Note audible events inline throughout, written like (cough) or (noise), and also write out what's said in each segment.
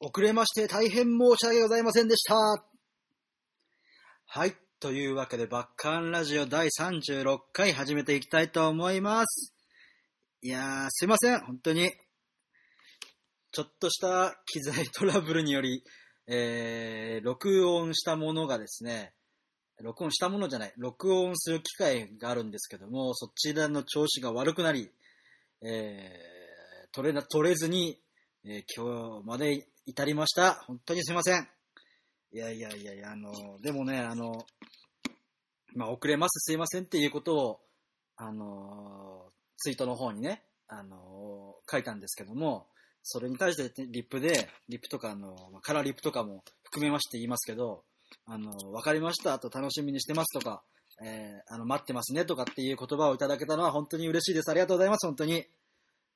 遅れまして大変申し訳ございませんでした。はい。というわけで、バッカーンラジオ第36回始めていきたいと思います。いやー、すいません。本当に。ちょっとした機材トラブルにより、えー、録音したものがですね、録音したものじゃない、録音する機会があるんですけども、そちらの調子が悪くなり、えー、取れな、取れずに、えー今日まで至りました。本当にすいません。いやいやいやいや、あの、でもね、あの、まあ、遅れます、すいませんっていうことを、あの、ツイートの方にね、あの、書いたんですけども、それに対してリップで、リップとかあの、カラーリップとかも含めまして言いますけど、あの、わかりましたあと楽しみにしてますとか、えーあの、待ってますねとかっていう言葉をいただけたのは本当に嬉しいです。ありがとうございます、本当に。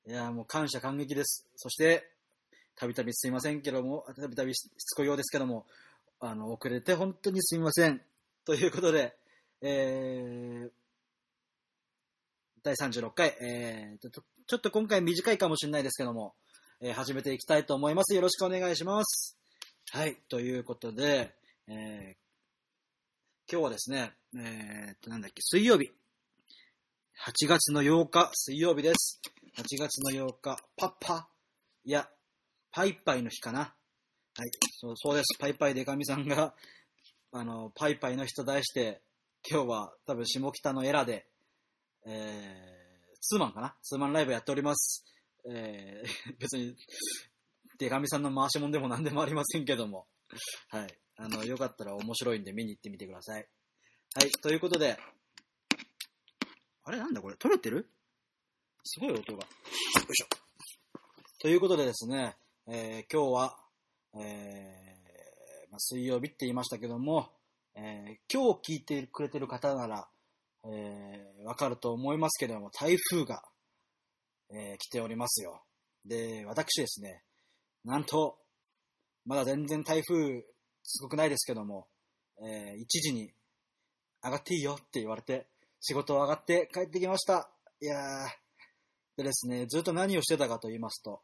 いや、もう感謝感激です。そして、たびたびすいませんけども、たびたびしつこいようですけども、あの、遅れて本当にすみません。ということで、えー、第36回、えー、ちょっと今回短いかもしれないですけども、えー始めていきたいと思います。よろしくお願いします。はい、ということで、えー今日はですね、えーっと、なんだっけ、水曜日。8月の8日、水曜日です。8月の8日、パッパ、いや、パイパイの日かな。はい、そうそうです。パイパイでかみさんが、(laughs) あの、パイパイの日と題して、今日は多分下北のエラで、えー、ツーマンかな？ツーマンライブやっております。えー、(laughs) 別に、でかみさんの回しもんでも何でもありませんけども。はい。あの、よかったら面白いんで見に行ってみてください。はい。ということで、あれ？なんだこれ？撮れてる？すごい音が。よいしょ。ということでですね、えー今日は、えーまあ、水曜日って言いましたけども、えー今日聞いてくれてる方なら、えーわかると思いますけれども、台風が、えー来ておりますよ。で、私ですね、なんと、まだ全然台風すごくないですけども、え1時に上がっていいよって言われて、仕事を上がって帰ってきました。いやー、でですね、ずっと何をしてたかと言いますと、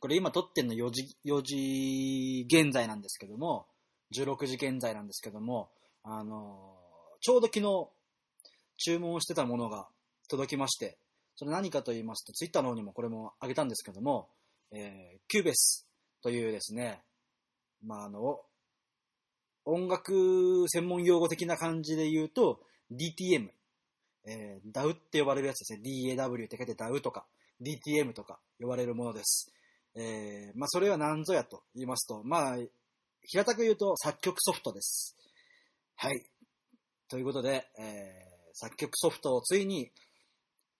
これ今撮ってんの4時、4時現在なんですけども、16時現在なんですけども、あのーちょうど昨日注文してたものが届きまして、それ何かと言いますと、ツイッターの方にもこれもあげたんですけども、えーキューベスというですね、まあ、あの、音楽専門用語的な感じで言うと、DTM、えー、DAW って呼ばれるやつですね。DAW って書いて DAW とか、DTM とか呼ばれるものです。えー、まあ、それは何ぞやと言いますと、まあ、平たく言うと作曲ソフトです。はい。ということで、えー作曲ソフトをついに、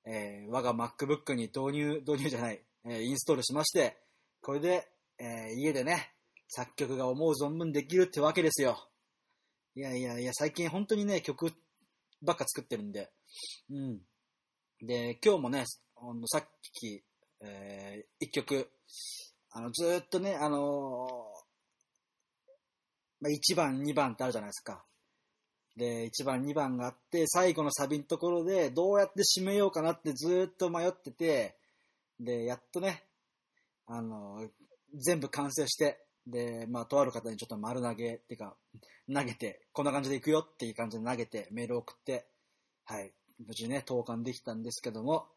えー我が MacBook に導入、導入じゃない、えインストールしまして、これで、え家でね、作曲が思う存分できるってわけですよ。いやいやいや、最近本当にね、曲ばっか作ってるんで。うん。で、今日もね、さっき、えー一曲、あの、ずっとね、あのまあ、1番、2番ってあるじゃないですか。で、1番、2番があって、最後のサビのところで、どうやって締めようかなってずっと迷ってて、で、やっとね、あの全部完成して、で、まあ、とある方にちょっと丸投げっていうか、投げて、こんな感じでいくよっていう感じで投げて、メール送って、はい、無事ね、投函できたんですけども、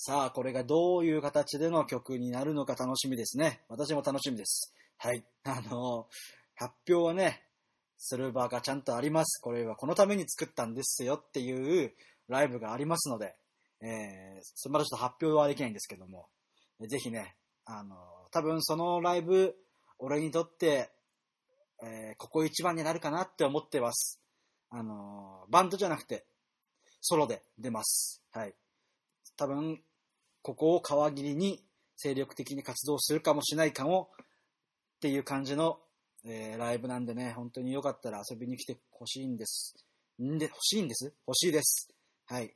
さあ、これがどういう形での曲になるのか楽しみですね。私も楽しみです。はい。あの発表はね、する場がちゃんとあります。これはこのために作ったんですよっていうライブがありますので、えー、そまだちょっと発表はできないんですけども、ぜひね、あの多分そのライブ、俺にとって、えーここ一番になるかなって思ってます。あのバンドじゃなくて、ソロで出ます。はい。多分、ここを皮切りに精力的に活動するかもしれないかもっていう感じの、えーライブなんでね、本当によかったら遊びに来てほしいんです。んで、欲しいんです？欲しいです。はい。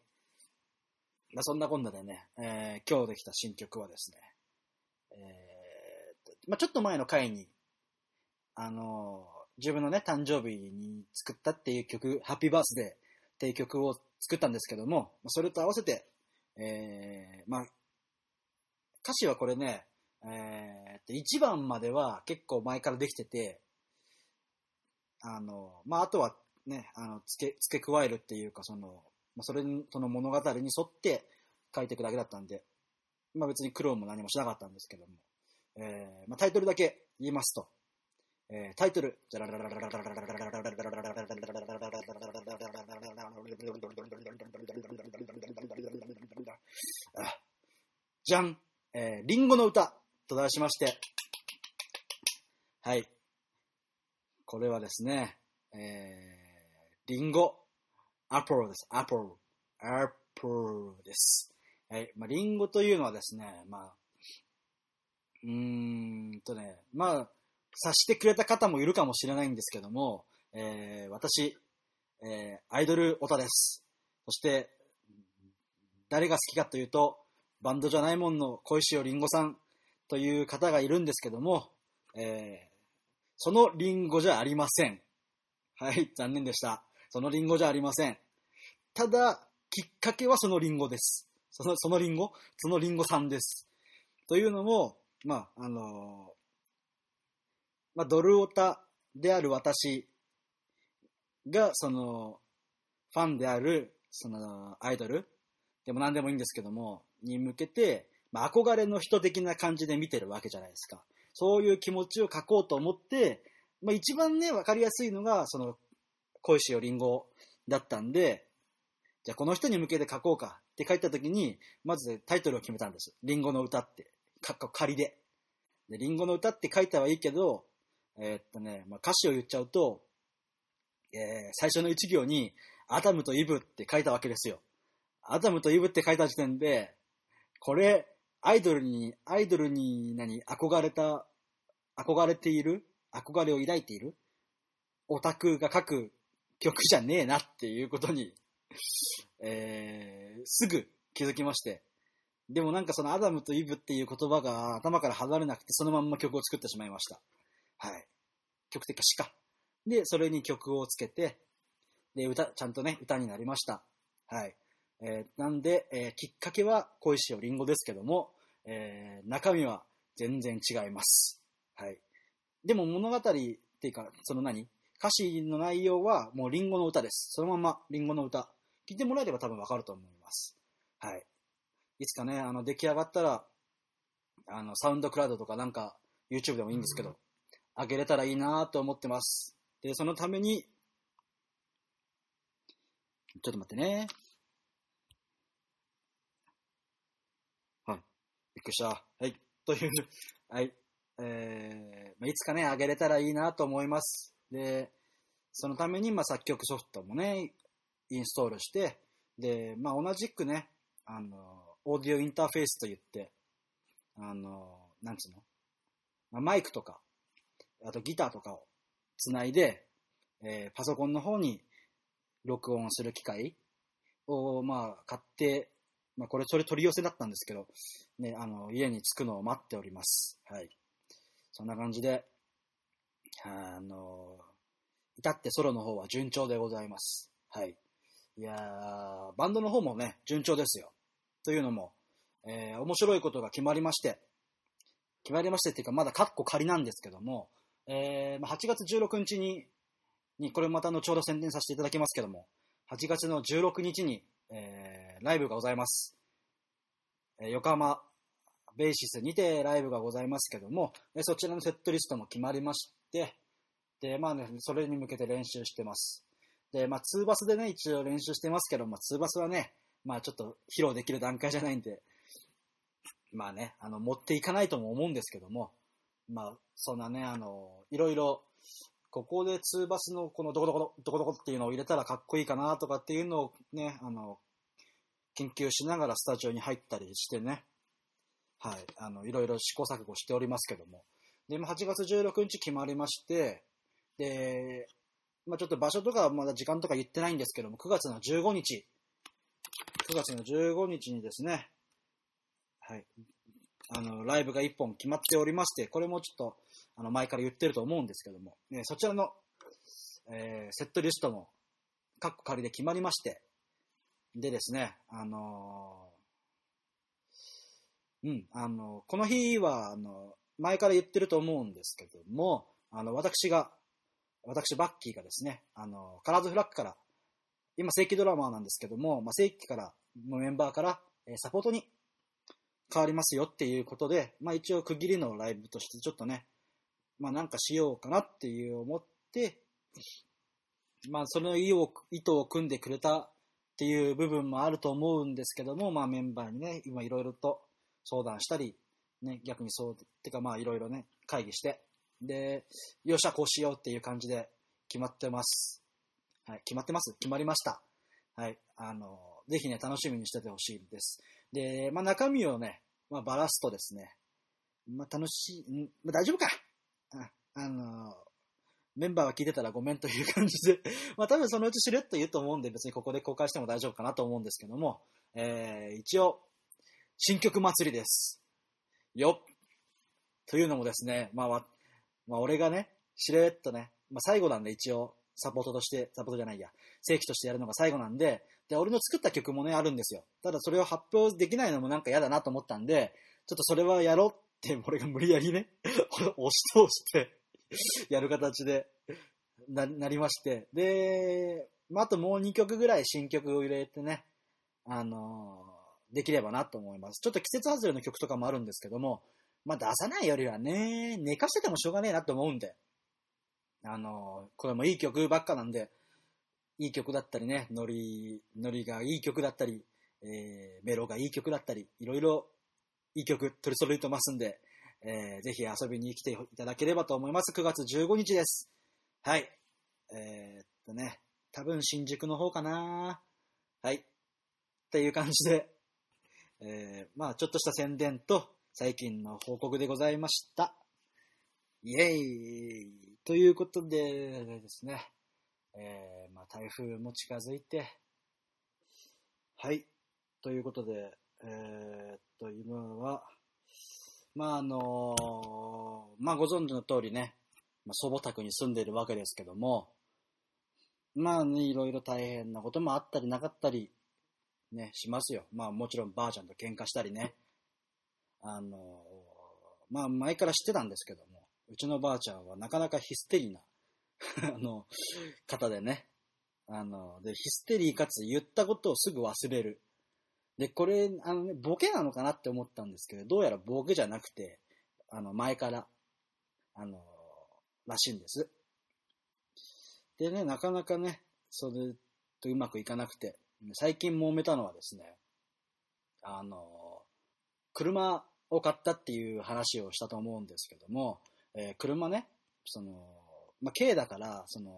まあ、そんなこんなでね、えー今日できた新曲はですね、えーまあ、ちょっと前の回に、あのー自分のね、誕生日に作ったっていう曲、ハッピーバースデーっていう曲を作ったんですけども、それと合わせて、えーまあ、歌詞はこれね、えー、1番までは結構前からできてて、あの、まあ、あとはね、あの、付け、付け加えるっていうか、その、まあ、それ、その物語に沿って書いていくだけだったんで、まあ、別に苦労も何もしなかったんですけども、えー、まあ、タイトルだけ言いますと、えー、タイトル、じゃん、えー、リンゴの歌と題しまして、はい。これはですね、えー、リンゴ、アポロです。アポロ。アポロです。はい。まあ、リンゴというのはですね、まあ、うーんとね、まあ、察してくれた方もいるかもしれないんですけども、えー、私、えー、アイドルオタです。そして、誰が好きかというと、バンドじゃないもんの小石尾りんごさんという方がいるんですけども、えー、そのりんごじゃありません。はい、残念でした。そのりんごじゃありません。ただ、きっかけはそのりんごです。その、そのりんご？そのりんごさんです。というのも、まあ、あのまあ、ドルオタである私が、その、ファンである、その、アイドル？でも何でもいいんですけども、に向けて、まあ、憧れの人的な感じで見てるわけじゃないですか。そういう気持ちを書こうと思って、まあ、一番ね、わかりやすいのが、その、恋しよりんごだったんで、じゃあこの人に向けて書こうかって書いた時に、まずタイトルを決めたんです。りんごの歌って。かっこ仮で。で、リンゴの歌って書いたはいいけど、えー、っとね、まあ、歌詞を言っちゃうと、えー、最初の一行に、アダムとイブって書いたわけですよ。アダムとイブって書いた時点で、これ、アイドルに、アイドルに何、憧れた、憧れている憧れを抱いているオタクが書く曲じゃねえなっていうことに (laughs) えー、すぐ気づきまして。でもなんかそのアダムとイブっていう言葉が頭から離れなくてそのまんま曲を作ってしまいました。はい。曲的か詩か。で、それに曲をつけて、で、歌、ちゃんとね、歌になりました。はい。えー、なんで、えー、きっかけは恋しおりんごですけども、えー、中身は全然違います。はい。でも物語っていうか、その何？歌詞の内容はもうリンゴの歌です。そのままリンゴの歌。聞いてもらえれば多分わかると思います。はい。いつかね、あの、出来上がったら、あの、サウンドクラウドとかなんか、YouTube でもいいんですけど、あ、げれたらいいなと思ってます。で、そのために、ちょっと待ってね。はい。びっくりした。はい。という、はい。えー、いつかね、あげれたらいいなと思います。で、そのために、まあ、作曲ソフトもね、インストールして、で、まあ、同じくね、あの、オーディオインターフェースといって、あの、なんつうの、まあ、マイクとか、あとギターとかをつないで、えー、パソコンの方に録音する機械を、まあ、買って、まあ、これ、それ取り寄せだったんですけど、ね、あの、家に着くのを待っております。はい。そんな感じで、あの、至ってソロの方は順調でございます。はい。いや、バンドの方もね、順調ですよ。というのも、えー、面白いことが決まりまして、決まりましてっていうか、まだカッコ仮なんですけども、えー、8月16日に、に、これまた後ほど宣伝させていただきますけども、8月の16日に、えー、ライブがございます。え、横浜ベーシスにてライブがございますけども、えそちらのセットリストも決まりまして、で、まあね、それに向けて練習してます。で、まあ、ツーバスでね、一応練習してますけど、まあ、ツーバスはね、まあ、ちょっと披露できる段階じゃないんで、まあね、あの、持っていかないとも思うんですけども、まあ、そんなね、あの、いろいろ、ここでツーバスのこのどこどこどこどこっていうのを入れたらかっこいいかなとかっていうのをね、あの、研究しながらスタジオに入ったりしてね、はい、あの、いろいろ試行錯誤しておりますけども。で、8月16日決まりまして、で、まあ、ちょっと場所とかまだ時間とか言ってないんですけども、9月の15日、9月の15日にですね、はい、あの、ライブが1本決まっておりまして、これもちょっと、あの、前から言ってると思うんですけども、ね、そちらの、えー、セットリストも、カッコ仮で決まりまして、でですね、あのうん、あの、この日は、あの、前から言ってると思うんですけども、あの、私が、私、バッキーがですね、あの、カラーズフラッグから、今、正規ドラマーなんですけども、まあ、正規から、のメンバーから、えサポートに変わりますよっていうことで、まあ、一応区切りのライブとしてちょっとね、まあ、なんかしようかなっていう思って、まあ、その意を、意図を組んでくれたっていう部分もあると思うんですけども、まあ、メンバーにね、今いろいろと相談したり、ね、逆にそうっ、てかまあいろいろね、会議して、で、よっしゃ、こうしようっていう感じで決まってます。はい、決まってます？決まりました。はい、あの、ぜひね、楽しみにしててほしいです。で、まあ中身をね、まあばらすとですね、まあ楽しい、ん？まあ大丈夫かああの、メンバーが聞いてたらごめんという感じで、(laughs) まあ多分そのうちしれっと言うと思うんで別にここで公開しても大丈夫かなと思うんですけども、えー、一応、新曲祭りです。よっ。というのもですね、まあ、まあ、俺がね、しれっとね、まあ、最後なんで一応、サポートとして、サポートじゃないや、正規としてやるのが最後なんで、で、俺の作った曲もね、あるんですよ。ただそれを発表できないのもなんか嫌だなと思ったんで、ちょっとそれはやろうって、俺が無理やりね、(laughs) 押し通して、(laughs) やる形でな、なりまして、で、あ、あともう2曲ぐらい新曲を入れてね、あのーできればなと思います。ちょっと季節外れの曲とかもあるんですけども、まあ、出さないよりはね、寝かしててもしょうがねえなと思うんで、あのーこれもいい曲ばっかなんで、いい曲だったりね、ノリ、ノリがいい曲だったり、えーメロがいい曲だったり、いろいろいい曲取り揃えてますんで、えーぜひ遊びに来ていただければと思います。9月15日です。はい。えーっとね、多分新宿の方かなはい。っていう感じで、えーまあちょっとした宣伝と最近の報告でございました。イエーイということでですね、えーまあ台風も近づいて、はい。ということで、えーっと、今は、まああのまあご存知の通りね、まあ、祖母宅に住んでいるわけですけども、まあね、いろいろ大変なこともあったりなかったり、ね、しますよ。まあもちろんばあちゃんと喧嘩したりね。あのまあ前から知ってたんですけども、うちのばあちゃんはなかなかヒステリーな、(laughs) あの、方でね。あの、で、ヒステリーかつ言ったことをすぐ忘れる。で、これ、あのね、ボケなのかなって思ったんですけど、どうやらボケじゃなくて、あの、前から、あの、らしいんです。でね、なかなかね、それとうまくいかなくて、最近揉めたのはですね、あの、車を買ったっていう話をしたと思うんですけども、えー車ね、その、まあ、軽だから、その、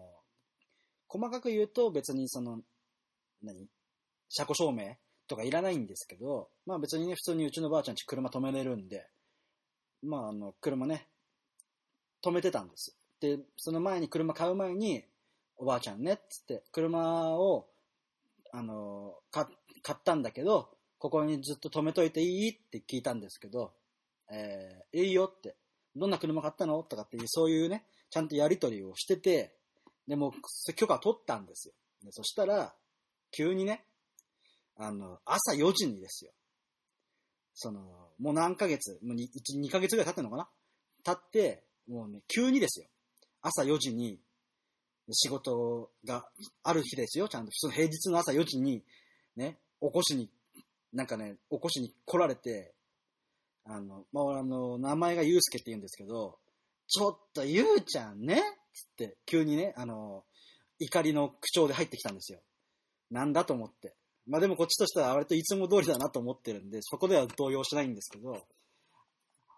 細かく言うと別にその、何？車庫証明とかいらないんですけど、まあ別にね、普通にうちのばあちゃんち車止めれるんで、まああの、車ね、止めてたんです。で、その前に車買う前に、おばあちゃんね、っつって、車を、あの、買ったんだけど、ここにずっと止めといていいって聞いたんですけど、えー、いいよって、どんな車買ったのとかっていう、そういうね、ちゃんとやりとりをしてて、でも、許可取ったんですよ。でそしたら、急にね、あの、朝4時にですよ。その、もう何ヶ月、もう 2, 2ヶ月ぐらい経ってんのかな？経って、もうね、急にですよ。朝4時に、仕事がある日ですよ、ちゃんと。その平日の朝4時に、ね、起こしに、なんかね、起こしに来られて、あの、まあ、俺あの、名前がゆうすけって言うんですけど、ちょっとゆうちゃんね、つって、急にね、あの、怒りの口調で入ってきたんですよ。なんだと思って。まあでもこっちとしては割といつも通りだなと思ってるんで、そこでは動揺しないんですけど、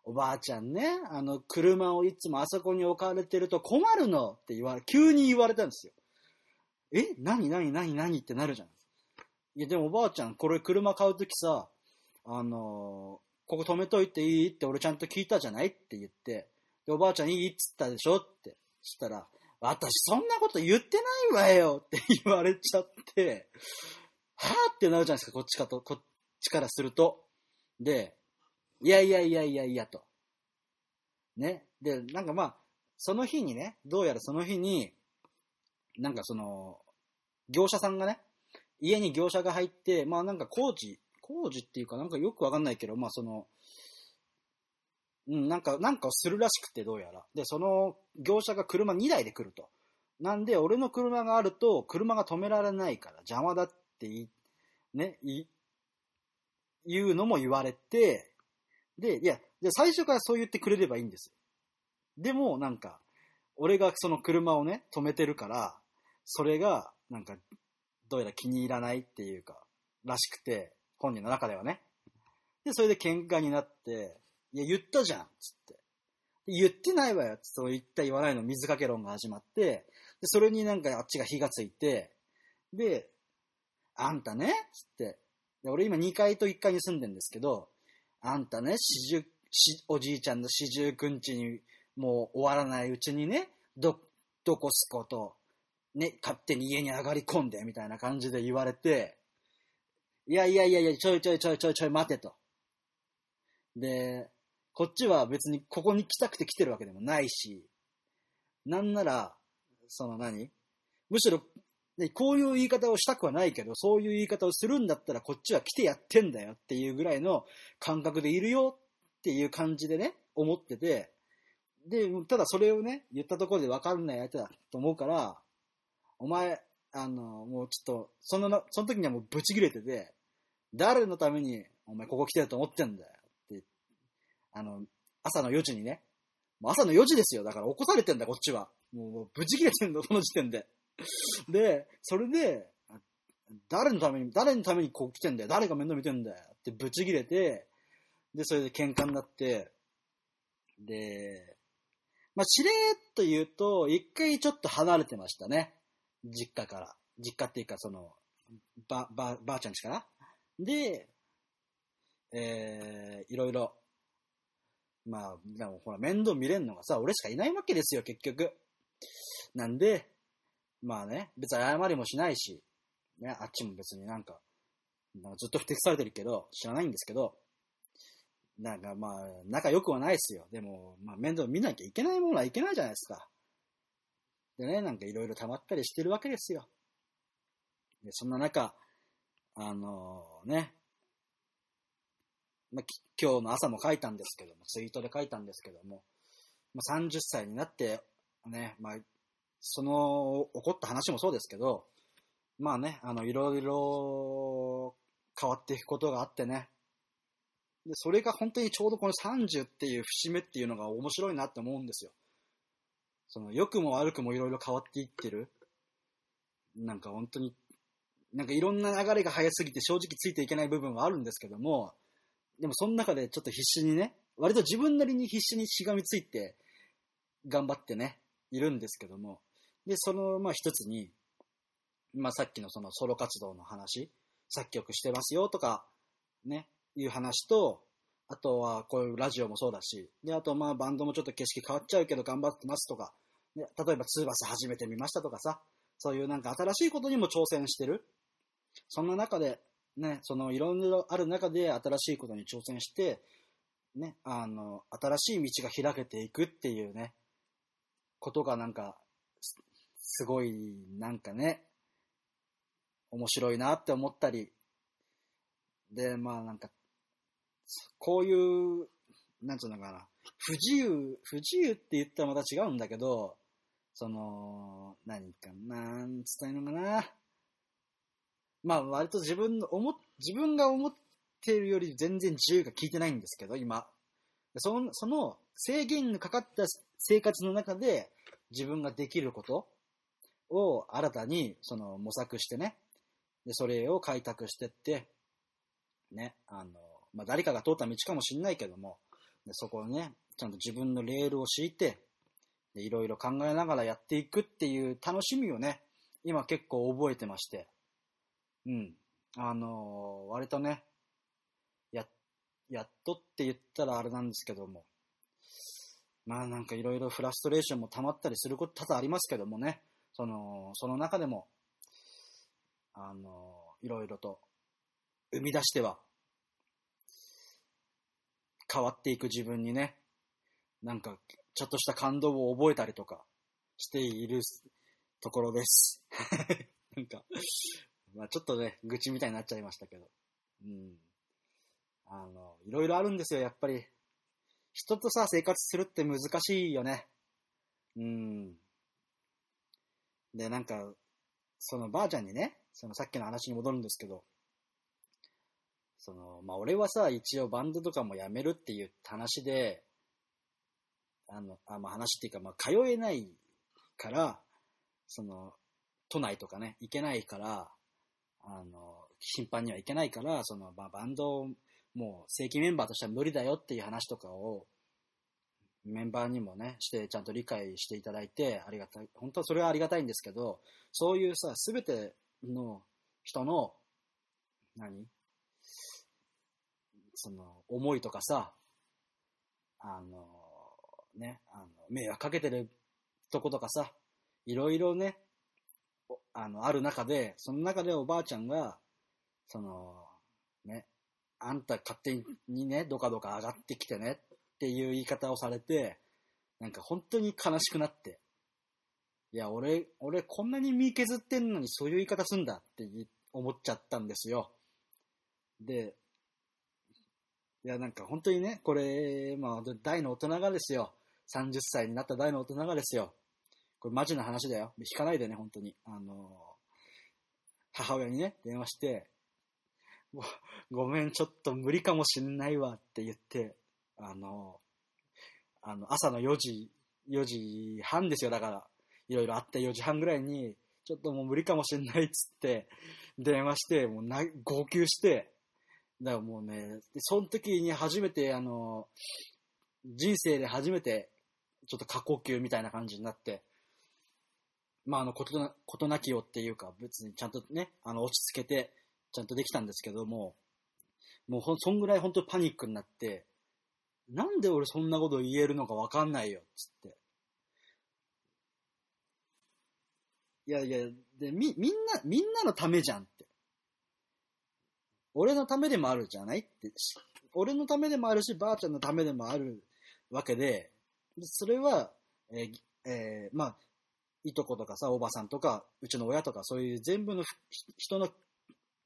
おばあちゃんね、あの、車をいつもあそこに置かれてると困るのって言わ、急に言われたんですよ。え何何何何ってなるじゃん。いやでもおばあちゃん、これ車買うときさ、あのーここ止めといていいって俺ちゃんと聞いたじゃないって言って、でおばあちゃんいいっつったでしょって。したら、私そんなこと言ってないわよって言われちゃって、はぁってなるじゃないですか、こっちかと、こっちからすると。で、いやいやいやいやいやと。ね。で、なんかまあ、その日にね、どうやらその日に、なんかその、業者さんがね、家に業者が入って、まあなんか工事、工事っていうかなんかよくわかんないけど、まあその、うん、なんか、なんかをするらしくて、どうやら。で、その業者が車2台で来ると。なんで、俺の車があると、車が止められないから邪魔だってってい、ね、い、言うのも言われて、で、いや、じゃ最初からそう言ってくれればいいんですよ。でも、なんか、俺がその車をね、止めてるから、それが、なんか、どうやら気に入らないっていうか、らしくて、本人の中ではね。で、それで喧嘩になって、いや、言ったじゃんつって。言ってないわよつって、そう言った言わないの水かけ論が始まって、で、それになんかあっちが火がついて、で、あんたねつって。で俺今2階と1階に住んでんですけど、あんたね、四十、しおじいちゃんの四十九日にもう終わらないうちにね、ど、どこすこと、ね、勝手に家に上がり込んで、みたいな感じで言われて、いやいやいやいや、ちょいちょいちょいちょいちょい待てと。で、こっちは別にここに来たくて来てるわけでもないし、なんなら、その何？むしろ、ね、こういう言い方をしたくはないけど、そういう言い方をするんだったらこっちは来てやってんだよっていうぐらいの感覚でいるよっていう感じでね、思ってて、で、ただそれをね、言ったところで分かんない相手だと思うから、お前、あの、もうちょっと、そのな、その時にはもうブチ切れてて、誰のためにお前ここ来てると思ってんだよって、あの、朝の4時にね、朝の4時ですよ。だから起こされてんだ、こっちは。もう、ブチ切れてんだ、その時点で。(laughs) で、それで、誰のために、誰のためにこう来てんだよ。誰が面倒見てんだよ。ってブチ切れて、で、それで喧嘩になって、で、まあ、しれーっと言うと、一回ちょっと離れてましたね。実家から。実家っていうか、その、ば、ば、ばあちゃんちかな。で、えー、いろいろ、まあ、でもほら、面倒見れんのがさ、俺しかいないわけですよ、結局。なんで、まあね、別に謝りもしないし、ね、あっちも別になんか、なんかずっと不適されてるけど、知らないんですけど、なんかまあ、仲良くはないですよ。でも、まあ面倒見なきゃいけないものはいけないじゃないですか。でね、なんかいろいろ溜まったりしてるわけですよ。で、そんな中、あのね、まあ、今日の朝も書いたんですけども、ツイートで書いたんですけども、まあ、30歳になって、ね、まあ、その起こった話もそうですけど、まあね、あの、いろいろ変わっていくことがあってね、で、それが本当にちょうどこの30っていう節目っていうのが面白いなって思うんですよ。その、良くも悪くもいろいろ変わっていってる。なんか本当に、なんかいろんな流れが早すぎて正直ついていけない部分はあるんですけども、でもその中でちょっと必死にね、割と自分なりに必死にしがみついて頑張ってね、いるんですけども、で、その、まあ一つに、まあさっきのそのソロ活動の話、作曲してますよとか、ね、いう話と、あとはこういうラジオもそうだし、で、あとまあバンドもちょっと景色変わっちゃうけど頑張ってますとか、ね、例えばツーバス始めてみましたとかさ、そういうなんか新しいことにも挑戦してる。そんな中で、ね、そのいろいろある中で新しいことに挑戦して、ね、あの、新しい道が開けていくっていうね、ことがなんか、すごい、なんかね、面白いなって思ったり、で、まあなんか、こういう、なんつうのかな、不自由、不自由って言ったらまた違うんだけど、その、何かな、なんつったいのかな。まあ割と自分の思、自分が思っているより全然自由が効いてないんですけど、今。その、その制限がかかった生活の中で自分ができることを新たにその模索してね、で、それを開拓してって、ね、あの、まあ、誰かが通った道かもしれないけども、でそこをね、ちゃんと自分のレールを敷いて、でいろいろ考えながらやっていくっていう楽しみをね、今結構覚えてまして、うん。あの割とね、や、やっとって言ったらあれなんですけども、まあなんかいろいろフラストレーションも溜まったりすること多々ありますけどもね、その、その中でも、あのいろいろと生み出しては、変わっていく自分にね、なんか、ちょっとした感動を覚えたりとかしているところです。(laughs) なんか、まあちょっとね、愚痴みたいになっちゃいましたけど。うん。あの、いろいろあるんですよ、やっぱり。人とさ、生活するって難しいよね。うん。で、なんか、そのばあちゃんにね、そのさっきの話に戻るんですけど、その、まあ、俺はさ、一応バンドとかもやめるっていう話で、あの、あまあ、話っていうか、まあ、通えないから、その、都内とかね、行けないから、あの、頻繁には行けないから、その、まあ、バンドもう正規メンバーとしては無理だよっていう話とかを、メンバーにもね、して、ちゃんと理解していただいて、ありがたい、本当はそれはありがたいんですけど、そういうさ、すべての人の、何？その、思いとかさ、あの、ね、あの、迷惑かけてるとことかさ、いろいろね、あの、ある中で、その中でおばあちゃんが、その、ね、あんた勝手にね、どかどか上がってきてねっていう言い方をされて、なんか本当に悲しくなって、いや、俺、俺こんなに身削ってんのにそういう言い方すんだって思っちゃったんですよ。で、いや、なんか本当にね、これ、まあ、大の大人がですよ。30歳になった大の大人がですよ。これマジな話だよ。引かないでね、本当に。あの、母親にね、電話して、ごめん、ちょっと無理かもしんないわって言って、あの、あの、朝の4時、4時半ですよ、だから。いろいろあって4時半ぐらいに、ちょっともう無理かもしんないっつって、電話して、もうな、号泣して、だからもうね、でその時に初めて、あの、人生で初めて、ちょっと過呼吸みたいな感じになって、まあ、あの、ことな、ことなきよっていうか、別にちゃんとね、あの、落ち着けて、ちゃんとできたんですけども、もうほ、そんぐらい本当にパニックになって、なんで俺そんなこと言えるのかわかんないよ、つって。いやいや、で、み、みんな、みんなのためじゃんって。俺のためでもあるじゃないって。俺のためでもあるし、ばあちゃんのためでもあるわけで、それは、えーえーまあ、いとことかさ、おばさんとか、うちの親とか、そういう全部の人の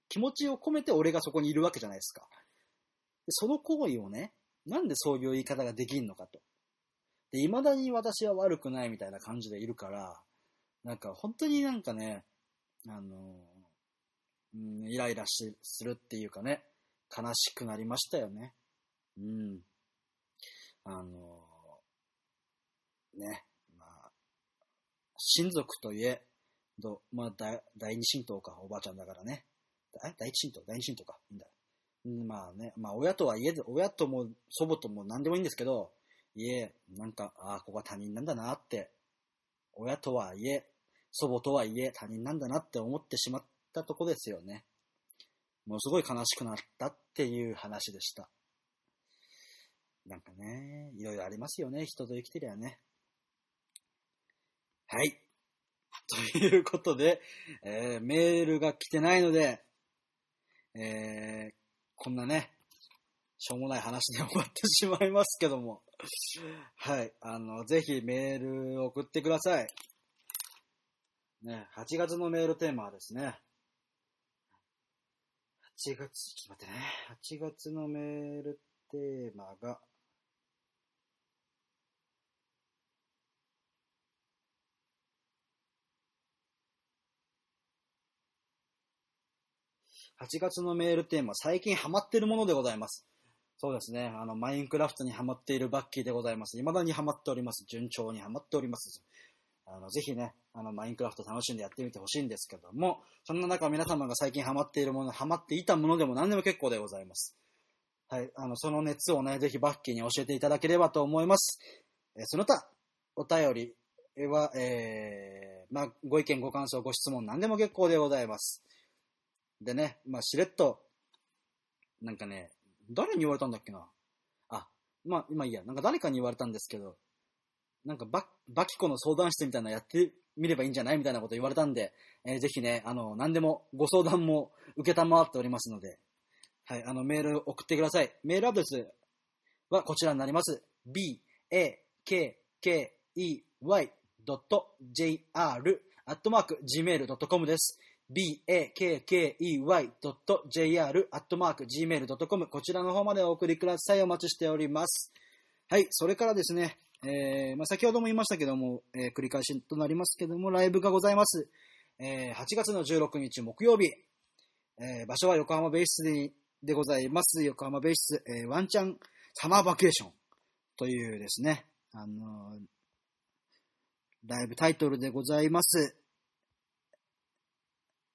気持ちを込めて俺がそこにいるわけじゃないですか。その行為をね、なんでそういう言い方ができんのかと。で、未だに私は悪くないみたいな感じでいるから、なんか本当になんかね、あの、うん、イライラしするっていうかね、悲しくなりましたよね。うん。あの、ね、まあ、親族といえ、どまあ、第二神道か、おばあちゃんだからね。え第一神道？第二神道か。いいんだ。まあね、まあ親とはいえ、親とも祖母とも何でもいいんですけど、いえ、なんか、ああ、ここは他人なんだなって、親とはいえ、祖母とはいえ他人なんだなって思ってしまったとこですよね。ものすごい悲しくなったっていう話でした。なんかね、いろいろありますよね、人と生きてりゃね。はい。(laughs) ということで、えーメールが来てないので、えーこんなね、しょうもない話で終わってしまいますけども、はい、あの、ぜひメール送ってください。ね、8月のメールテーマはですね、8月、ちょっと待ってね、8月のメールテーマが、8月のメールテーマ、最近ハマってるものでございます。そうですね。あの、マインクラフトにハマっているバッキーでございます。未だにハマっております。順調にハマっております。あの、ぜひね、あの、マインクラフト楽しんでやってみてほしいんですけども、そんな中皆様が最近ハマっているもの、ハマっていたものでも何でも結構でございます。はい。あの、その熱をね、ぜひバッキーに教えていただければと思います。えその他、お便りは、えー、まあ、ご意見、ご感想、ご質問、何でも結構でございます。でね、まあ、しれっと、なんかね、誰に言われたんだっけな？あ、まあ、今いいや、なんか誰かに言われたんですけど、なんかババキコの相談室みたいなのやってみればいいんじゃないみたいなこと言われたんで、えーぜひね、あの、何でもご相談も受けたまっておりますので、はい、あの、メール送ってください。メールアドレスはこちらになります。b, a, k, k, e, y, j, r, アットマーク、gmail.com です。bakkey.jr.gmail.com こちらの方までお送りください。お待ちしております。はい、それからですね、えーまあ、先ほども言いましたけども、えー繰り返しとなりますけども、ライブがございます。えー8月の16日木曜日、えー場所は横浜ベースででございます。横浜ベース、えーワンチャンサマーバケーションというですね、あのライブタイトルでございます。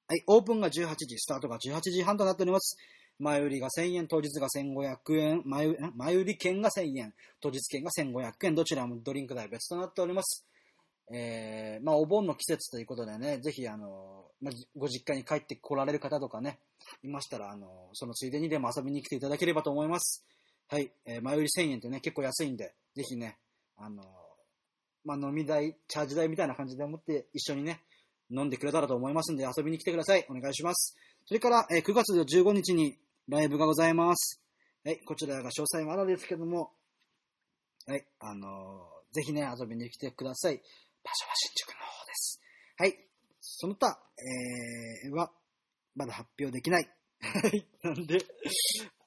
はい、オープンが18時、スタートが18時半となっております。前売りが1000円、当日が1500円、前売前売り券が1000円、当日券が1500円、どちらもドリンク代別となっております。えー、まあ、お盆の季節ということでね、ぜひ、あの、まあ、ご実家に帰って来られる方とかね、いましたら、あの、そのついでにでも遊びに来ていただければと思います。はい、えー前売り1000円ってね、結構安いんで、ぜひね、あの、まあ、飲み代、チャージ代みたいな感じで思って一緒にね、飲んでくれたらと思いますんで遊びに来てください。お願いします。それから、え9月15日にライブがございます。はい、こちらが詳細まだですけども、はい、あのーぜひね、遊びに来てください。場所は新宿の方です。はい、その他、えーは、まだ発表できない。はい、なんで、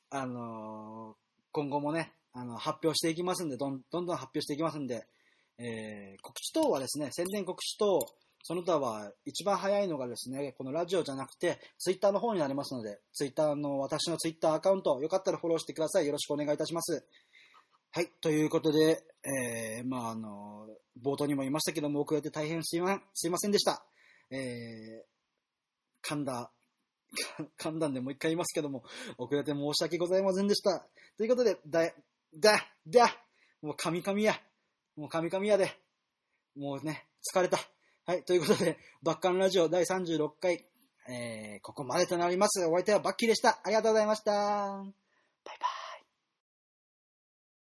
あのー今後もね、あの、発表していきますんで、どんどんどん発表していきますんで、えー告知等はですね、宣伝告知等、その他は一番早いのがですね、このラジオじゃなくて、ツイッターの方になりますので、ツイッターの、私のツイッターアカウント、よかったらフォローしてください。よろしくお願いいたします。はい、ということで、えー、まああの、冒頭にも言いましたけども、遅れて大変すいま、すいませんでした。えー、噛んだ、(laughs) 噛んだんでもう一回言いますけども、遅れて申し訳ございませんでした。ということで、だ、だ、だ、もうカミカミや。もうカミカミやで。もうね、疲れた。はい、ということで、バッカンラジオ第36回、えー、ここまでとなります。お相手はバッキーでした。ありがとうございました。バイバイ。